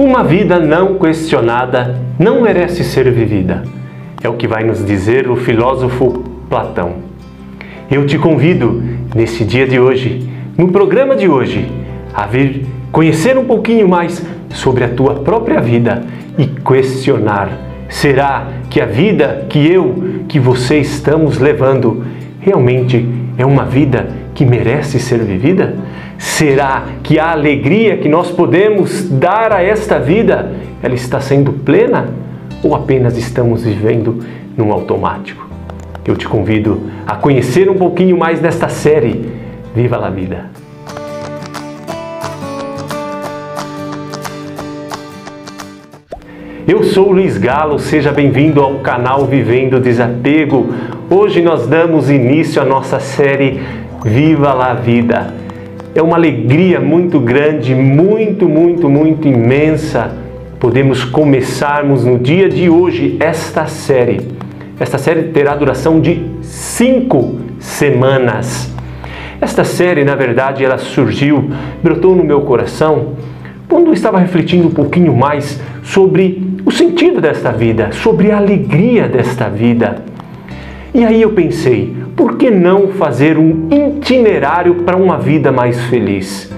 Uma vida não questionada não merece ser vivida. É o que vai nos dizer o filósofo Platão. Eu te convido, nesse dia de hoje, no programa de hoje, a vir conhecer um pouquinho mais sobre a tua própria vida e questionar: será que a vida que eu, que você estamos levando, realmente é uma vida que merece ser vivida? Será que a alegria que nós podemos dar a esta vida, ela está sendo plena ou apenas estamos vivendo num automático? Eu te convido a conhecer um pouquinho mais desta série Viva la Vida. Eu sou Luiz Galo, seja bem-vindo ao canal Vivendo Desapego. Hoje nós damos início à nossa série Viva la Vida. É uma alegria muito grande, muito, muito, muito imensa podemos começarmos no dia de hoje esta série. Esta série terá duração de cinco semanas. Esta série, na verdade, ela surgiu, brotou no meu coração quando eu estava refletindo um pouquinho mais sobre o sentido desta vida, sobre a alegria desta vida. E aí eu pensei, por que não fazer um itinerário para uma vida mais feliz?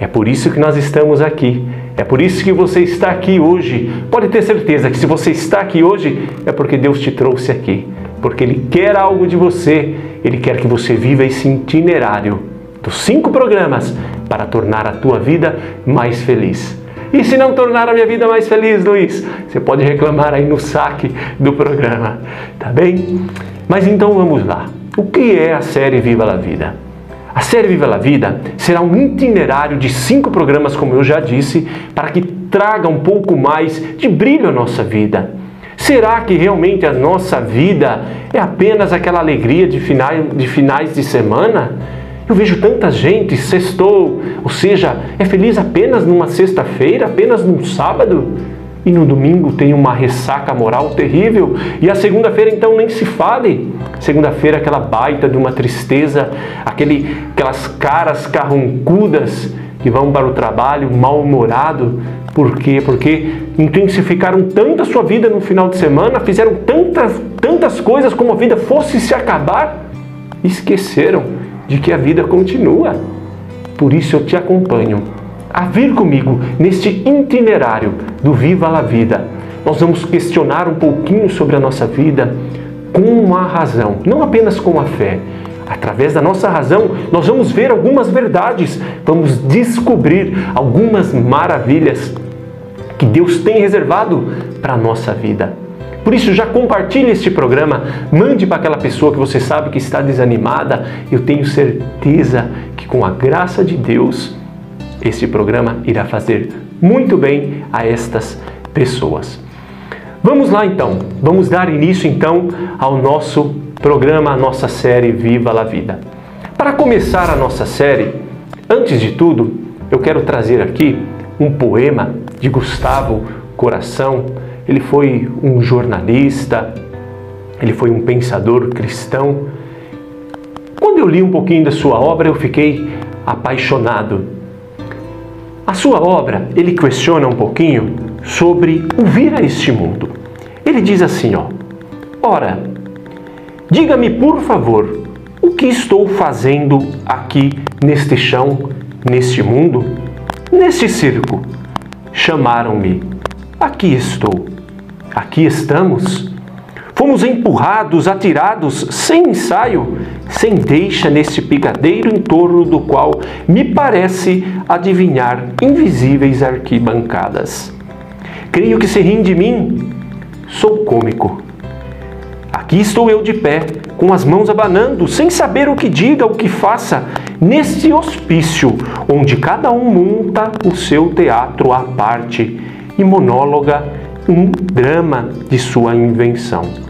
É por isso que nós estamos aqui. É por isso que você está aqui hoje. Pode ter certeza que se você está aqui hoje é porque Deus te trouxe aqui. Porque Ele quer algo de você. Ele quer que você viva esse itinerário dos cinco programas para tornar a tua vida mais feliz. E se não tornar a minha vida mais feliz, Luiz, você pode reclamar aí no saque do programa, tá bem? Mas então vamos lá. O que é a série Viva la Vida? A série Viva la Vida será um itinerário de cinco programas, como eu já disse, para que traga um pouco mais de brilho à nossa vida. Será que realmente a nossa vida é apenas aquela alegria de finais de, finais de semana? Eu vejo tanta gente sextou, ou seja, é feliz apenas numa sexta-feira, apenas num sábado e no domingo tem uma ressaca moral terrível, e a segunda-feira então nem se fale. Segunda-feira aquela baita de uma tristeza, aquele, aquelas caras carrancudas que vão para o trabalho mal-humorado. Por quê? Porque intensificaram tanto a sua vida no final de semana, fizeram tantas, tantas coisas como a vida fosse se acabar, esqueceram de que a vida continua. Por isso eu te acompanho a vir comigo neste itinerário do Viva la Vida. Nós vamos questionar um pouquinho sobre a nossa vida com a razão, não apenas com a fé. Através da nossa razão, nós vamos ver algumas verdades, vamos descobrir algumas maravilhas que Deus tem reservado para a nossa vida. Por isso, já compartilhe este programa, mande para aquela pessoa que você sabe que está desanimada. Eu tenho certeza que com a graça de Deus, este programa irá fazer muito bem a estas pessoas. Vamos lá então, vamos dar início então ao nosso programa, a nossa série Viva la Vida. Para começar a nossa série, antes de tudo, eu quero trazer aqui um poema de Gustavo Coração. Ele foi um jornalista, ele foi um pensador cristão. Quando eu li um pouquinho da sua obra, eu fiquei apaixonado a sua obra, ele questiona um pouquinho sobre o vir a este mundo. Ele diz assim, ó: Ora, diga-me por favor, o que estou fazendo aqui neste chão, neste mundo, neste circo? Chamaram-me. Aqui estou. Aqui estamos. Fomos empurrados, atirados, sem ensaio, sem deixa nesse picadeiro em torno do qual me parece adivinhar invisíveis arquibancadas. Creio que se riem de mim, sou cômico. Aqui estou eu de pé, com as mãos abanando, sem saber o que diga, o que faça, nesse hospício, onde cada um monta o seu teatro à parte e monóloga um drama de sua invenção.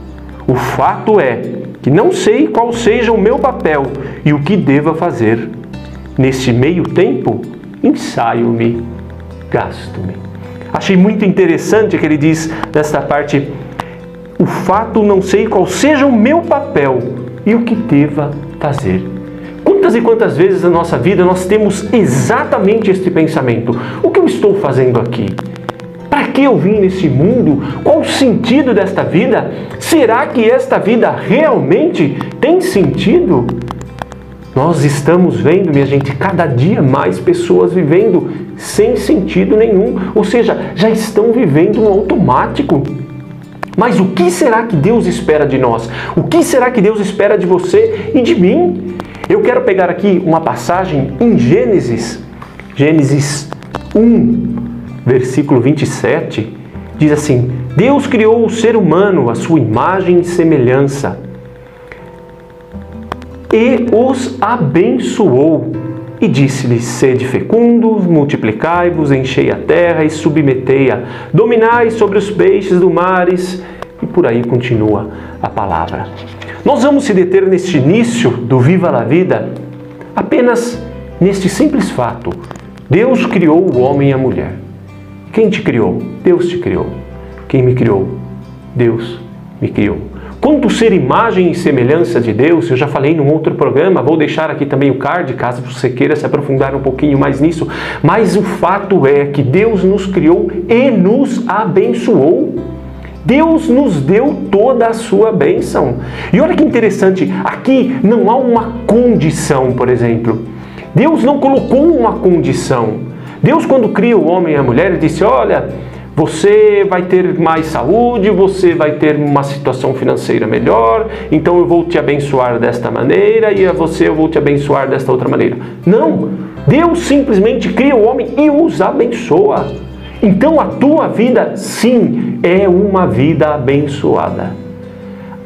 O fato é que não sei qual seja o meu papel e o que deva fazer. Nesse meio tempo, ensaio-me, gasto-me. Achei muito interessante que ele diz nesta parte: o fato não sei qual seja o meu papel e o que deva fazer. Quantas e quantas vezes na nossa vida nós temos exatamente este pensamento: o que eu estou fazendo aqui? Para que eu vim nesse mundo? Qual o sentido desta vida? Será que esta vida realmente tem sentido? Nós estamos vendo, minha gente, cada dia mais pessoas vivendo sem sentido nenhum, ou seja, já estão vivendo um automático. Mas o que será que Deus espera de nós? O que será que Deus espera de você e de mim? Eu quero pegar aqui uma passagem em Gênesis, Gênesis 1, versículo 27, diz assim: Deus criou o ser humano à sua imagem e semelhança e os abençoou. E disse-lhes: Sede fecundos, multiplicai-vos, enchei a terra e submetei-a, dominai sobre os peixes do mares. E por aí continua a palavra. Nós vamos se deter neste início do Viva la Vida apenas neste simples fato: Deus criou o homem e a mulher. Quem te criou? Deus te criou. Quem me criou? Deus me criou. Quanto ser imagem e semelhança de Deus, eu já falei num outro programa, vou deixar aqui também o card, caso você queira se aprofundar um pouquinho mais nisso, mas o fato é que Deus nos criou e nos abençoou. Deus nos deu toda a sua bênção. E olha que interessante, aqui não há uma condição, por exemplo. Deus não colocou uma condição. Deus, quando cria o homem e a mulher, disse: Olha, você vai ter mais saúde, você vai ter uma situação financeira melhor, então eu vou te abençoar desta maneira e a você eu vou te abençoar desta outra maneira. Não! Deus simplesmente cria o homem e os abençoa. Então a tua vida, sim, é uma vida abençoada.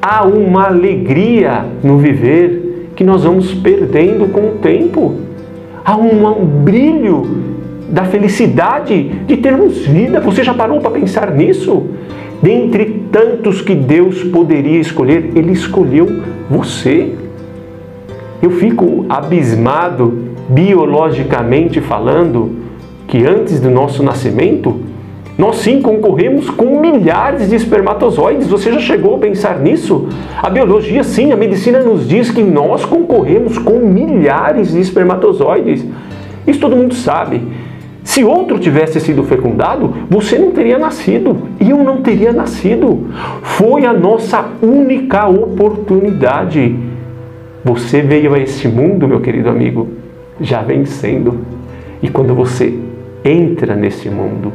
Há uma alegria no viver que nós vamos perdendo com o tempo. Há um brilho da felicidade de termos vida. Você já parou para pensar nisso? Dentre tantos que Deus poderia escolher, Ele escolheu você. Eu fico abismado, biologicamente falando, que antes do nosso nascimento, nós sim concorremos com milhares de espermatozoides. Você já chegou a pensar nisso? A biologia, sim, a medicina nos diz que nós concorremos com milhares de espermatozoides. Isso todo mundo sabe. Se outro tivesse sido fecundado, você não teria nascido eu não teria nascido. Foi a nossa única oportunidade. Você veio a este mundo, meu querido amigo, já vencendo. E quando você entra nesse mundo,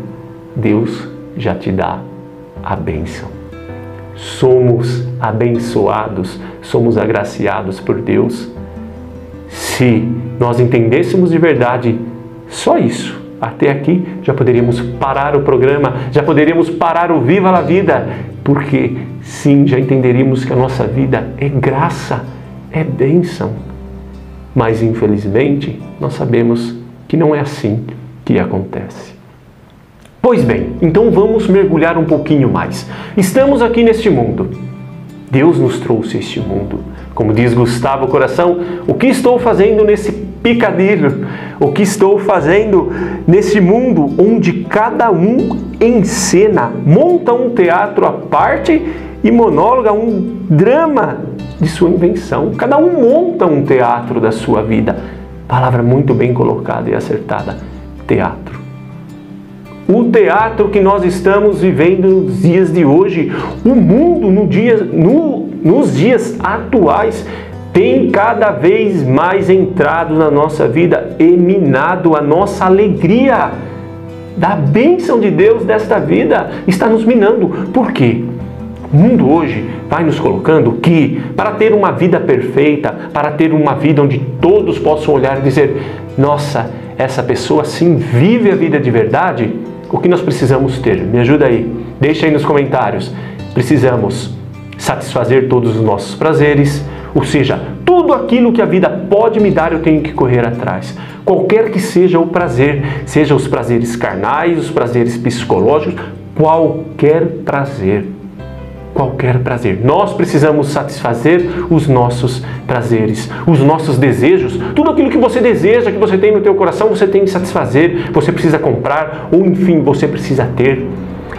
Deus já te dá a bênção. Somos abençoados, somos agraciados por Deus. Se nós entendêssemos de verdade só isso, até aqui já poderíamos parar o programa, já poderíamos parar o Viva la Vida, porque sim, já entenderíamos que a nossa vida é graça, é bênção. Mas infelizmente, nós sabemos que não é assim que acontece. Pois bem, então vamos mergulhar um pouquinho mais. Estamos aqui neste mundo. Deus nos trouxe este mundo. Como diz Gustavo Coração, o que estou fazendo nesse picadilho? O que estou fazendo nesse mundo onde cada um encena, monta um teatro à parte e monóloga um drama de sua invenção. Cada um monta um teatro da sua vida. Palavra muito bem colocada e acertada: teatro. O teatro que nós estamos vivendo nos dias de hoje, o mundo no dia, no, nos dias atuais tem cada vez mais entrado na nossa vida e minado a nossa alegria da bênção de Deus desta vida. Está nos minando. Por quê? O mundo hoje vai nos colocando que para ter uma vida perfeita, para ter uma vida onde todos possam olhar e dizer: nossa, essa pessoa sim vive a vida de verdade, o que nós precisamos ter? Me ajuda aí, deixa aí nos comentários. Precisamos satisfazer todos os nossos prazeres, ou seja, tudo aquilo que a vida pode me dar, eu tenho que correr atrás. Qualquer que seja o prazer, seja os prazeres carnais, os prazeres psicológicos, qualquer prazer. Qualquer prazer. Nós precisamos satisfazer os nossos prazeres, os nossos desejos. Tudo aquilo que você deseja, que você tem no teu coração, você tem que satisfazer. Você precisa comprar ou enfim, você precisa ter.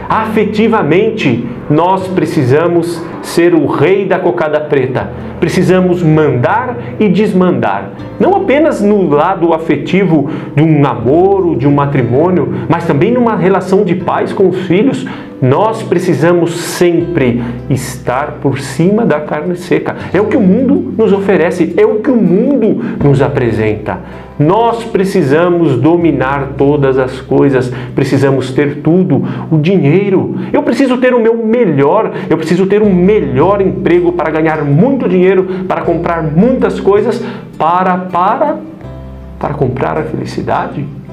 Afetivamente, nós precisamos ser o rei da cocada preta. Precisamos mandar e desmandar. Não apenas no lado afetivo de um namoro, de um matrimônio, mas também numa relação de pais com os filhos. Nós precisamos sempre estar por cima da carne seca. É o que o mundo nos oferece, é o que o mundo nos apresenta. Nós precisamos dominar todas as coisas, precisamos ter tudo, o dinheiro. Eu preciso ter o meu melhor, eu preciso ter um melhor emprego para ganhar muito dinheiro, para comprar muitas coisas, para para para comprar a felicidade.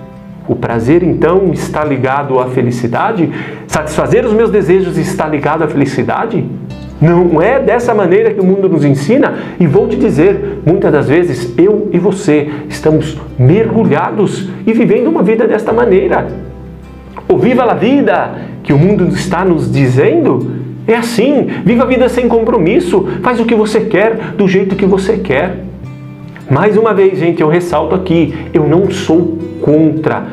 O prazer então está ligado à felicidade? Satisfazer os meus desejos está ligado à felicidade? Não é dessa maneira que o mundo nos ensina, e vou te dizer, muitas das vezes eu e você estamos mergulhados e vivendo uma vida desta maneira. O viva a vida que o mundo está nos dizendo é assim: viva a vida sem compromisso, faz o que você quer, do jeito que você quer. Mais uma vez, gente, eu ressalto aqui: eu não sou contra,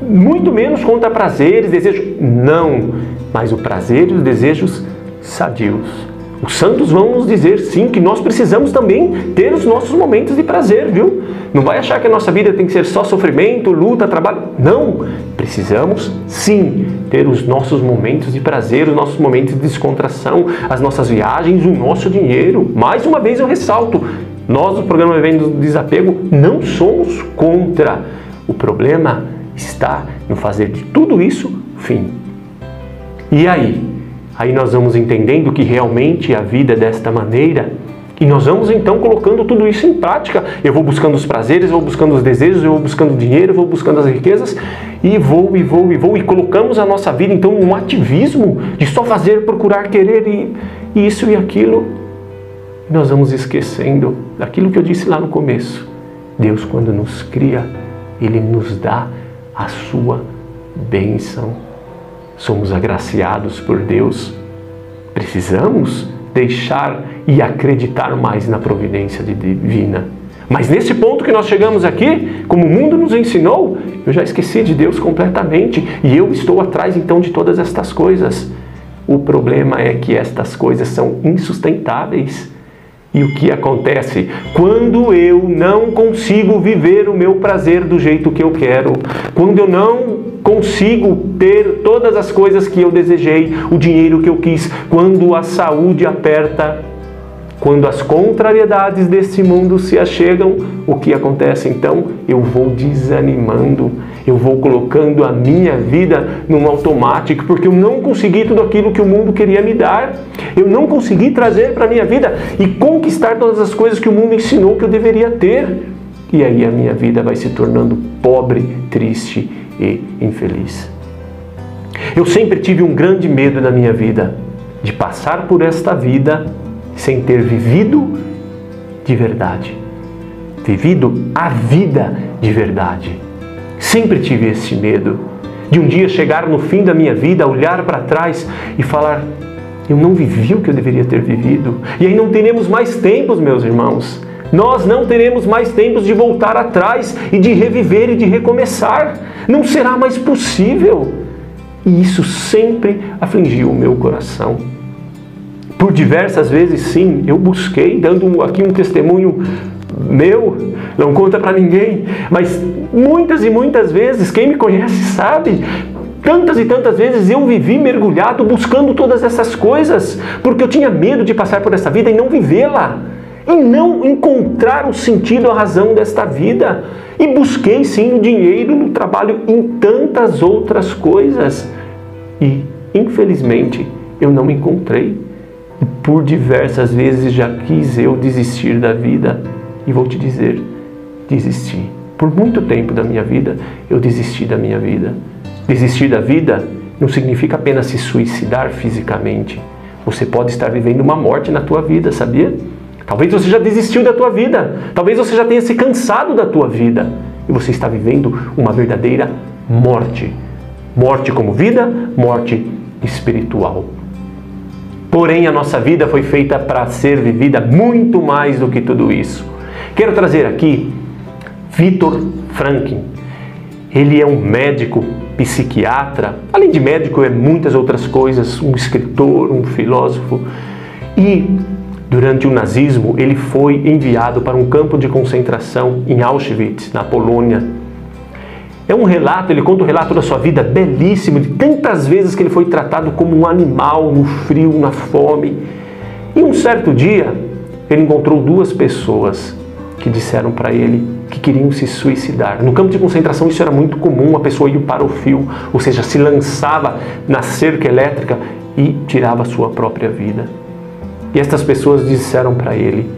muito menos contra prazeres, desejos. Não, mas o prazer e os desejos sadios. Os santos vão nos dizer sim que nós precisamos também ter os nossos momentos de prazer, viu? Não vai achar que a nossa vida tem que ser só sofrimento, luta, trabalho. Não! Precisamos sim ter os nossos momentos de prazer, os nossos momentos de descontração, as nossas viagens, o nosso dinheiro. Mais uma vez eu ressalto: nós do programa Vivendo do Desapego não somos contra. O problema está no fazer de tudo isso fim. E aí? Aí nós vamos entendendo que realmente a vida é desta maneira e nós vamos então colocando tudo isso em prática. Eu vou buscando os prazeres, vou buscando os desejos, eu vou buscando dinheiro, vou buscando as riquezas e vou e vou e vou e colocamos a nossa vida então num ativismo de só fazer, procurar, querer e, e isso e aquilo. Nós vamos esquecendo daquilo que eu disse lá no começo. Deus, quando nos cria, Ele nos dá a sua bênção somos agraciados por Deus, precisamos deixar e acreditar mais na providência divina. Mas nesse ponto que nós chegamos aqui, como o mundo nos ensinou, eu já esqueci de Deus completamente e eu estou atrás então de todas estas coisas. O problema é que estas coisas são insustentáveis. E o que acontece? Quando eu não consigo viver o meu prazer do jeito que eu quero, quando eu não consigo ter todas as coisas que eu desejei, o dinheiro que eu quis, quando a saúde aperta, quando as contrariedades desse mundo se achegam, o que acontece então? Eu vou desanimando eu vou colocando a minha vida num automático, porque eu não consegui tudo aquilo que o mundo queria me dar. Eu não consegui trazer para a minha vida e conquistar todas as coisas que o mundo ensinou que eu deveria ter. E aí a minha vida vai se tornando pobre, triste e infeliz. Eu sempre tive um grande medo na minha vida de passar por esta vida sem ter vivido de verdade. Vivido a vida de verdade. Sempre tive esse medo de um dia chegar no fim da minha vida, olhar para trás e falar: eu não vivi o que eu deveria ter vivido. E aí não teremos mais tempos, meus irmãos. Nós não teremos mais tempos de voltar atrás e de reviver e de recomeçar. Não será mais possível. E isso sempre afligiu o meu coração. Por diversas vezes, sim, eu busquei, dando aqui um testemunho meu, não conta para ninguém, mas muitas e muitas vezes, quem me conhece sabe, tantas e tantas vezes eu vivi mergulhado buscando todas essas coisas, porque eu tinha medo de passar por essa vida e não vivê-la, e não encontrar o sentido, a razão desta vida. E busquei sim o dinheiro no trabalho, em tantas outras coisas, e infelizmente eu não encontrei. E por diversas vezes já quis eu desistir da vida e vou te dizer, desisti. Por muito tempo da minha vida, eu desisti da minha vida. Desistir da vida não significa apenas se suicidar fisicamente. Você pode estar vivendo uma morte na tua vida, sabia? Talvez você já desistiu da tua vida. Talvez você já tenha se cansado da tua vida. E você está vivendo uma verdadeira morte. Morte como vida, morte espiritual. Porém, a nossa vida foi feita para ser vivida muito mais do que tudo isso. Quero trazer aqui Vitor Franklin. Ele é um médico psiquiatra, além de médico, é muitas outras coisas, um escritor, um filósofo. E durante o nazismo, ele foi enviado para um campo de concentração em Auschwitz, na Polônia. É um relato, ele conta o relato da sua vida belíssimo, de tantas vezes que ele foi tratado como um animal no frio, na fome. E um certo dia, ele encontrou duas pessoas que disseram para ele que queriam se suicidar. No campo de concentração isso era muito comum, a pessoa ia para o fio, ou seja, se lançava na cerca elétrica e tirava a sua própria vida. E estas pessoas disseram para ele: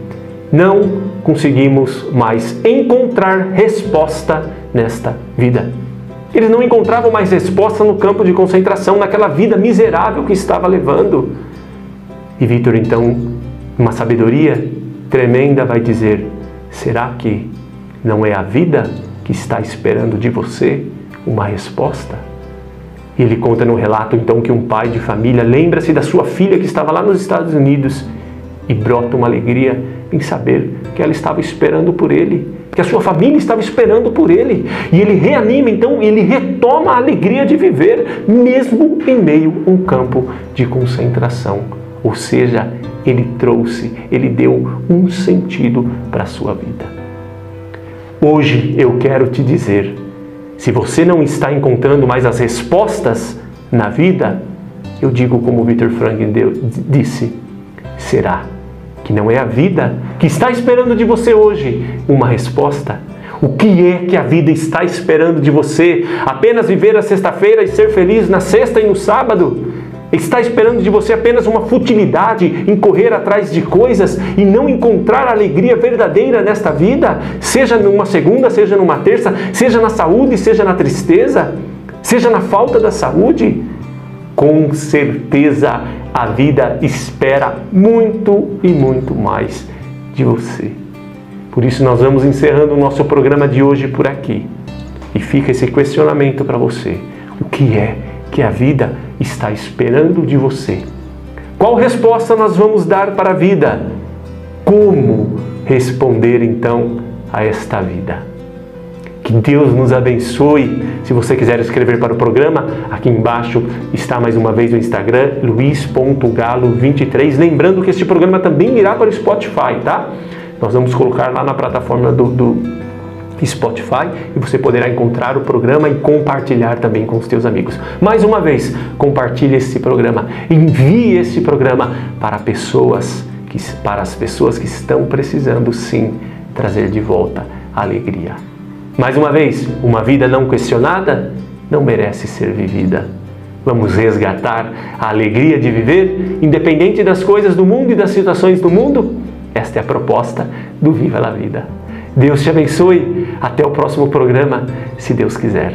Não conseguimos mais encontrar resposta nesta vida. Eles não encontravam mais resposta no campo de concentração, naquela vida miserável que estava levando. E Vitor, então, uma sabedoria tremenda, vai dizer: Será que não é a vida que está esperando de você uma resposta? E ele conta no relato então que um pai de família lembra-se da sua filha que estava lá nos Estados Unidos e brota uma alegria em saber que ela estava esperando por ele, que a sua família estava esperando por ele. E ele reanima então, ele retoma a alegria de viver, mesmo em meio a um campo de concentração. Ou seja, ele trouxe, ele deu um sentido para a sua vida. Hoje eu quero te dizer: se você não está encontrando mais as respostas na vida, eu digo como Victor Franklin disse: será que não é a vida que está esperando de você hoje uma resposta? O que é que a vida está esperando de você? Apenas viver a sexta-feira e ser feliz na sexta e no sábado? Está esperando de você apenas uma futilidade em correr atrás de coisas e não encontrar a alegria verdadeira nesta vida, seja numa segunda, seja numa terça, seja na saúde, seja na tristeza, seja na falta da saúde? Com certeza a vida espera muito e muito mais de você. Por isso, nós vamos encerrando o nosso programa de hoje por aqui. E fica esse questionamento para você: o que é que a vida está esperando de você. Qual resposta nós vamos dar para a vida? Como responder então a esta vida? Que Deus nos abençoe. Se você quiser escrever para o programa, aqui embaixo está mais uma vez o Instagram, luiz.galo23. Lembrando que este programa também irá para o Spotify, tá? Nós vamos colocar lá na plataforma do, do Spotify e você poderá encontrar o programa e compartilhar também com os teus amigos. Mais uma vez, compartilhe esse programa, envie esse programa para pessoas que para as pessoas que estão precisando sim trazer de volta a alegria. Mais uma vez, uma vida não questionada não merece ser vivida. Vamos resgatar a alegria de viver, independente das coisas do mundo e das situações do mundo? Esta é a proposta do Viva la Vida. Deus te abençoe. Até o próximo programa, se Deus quiser.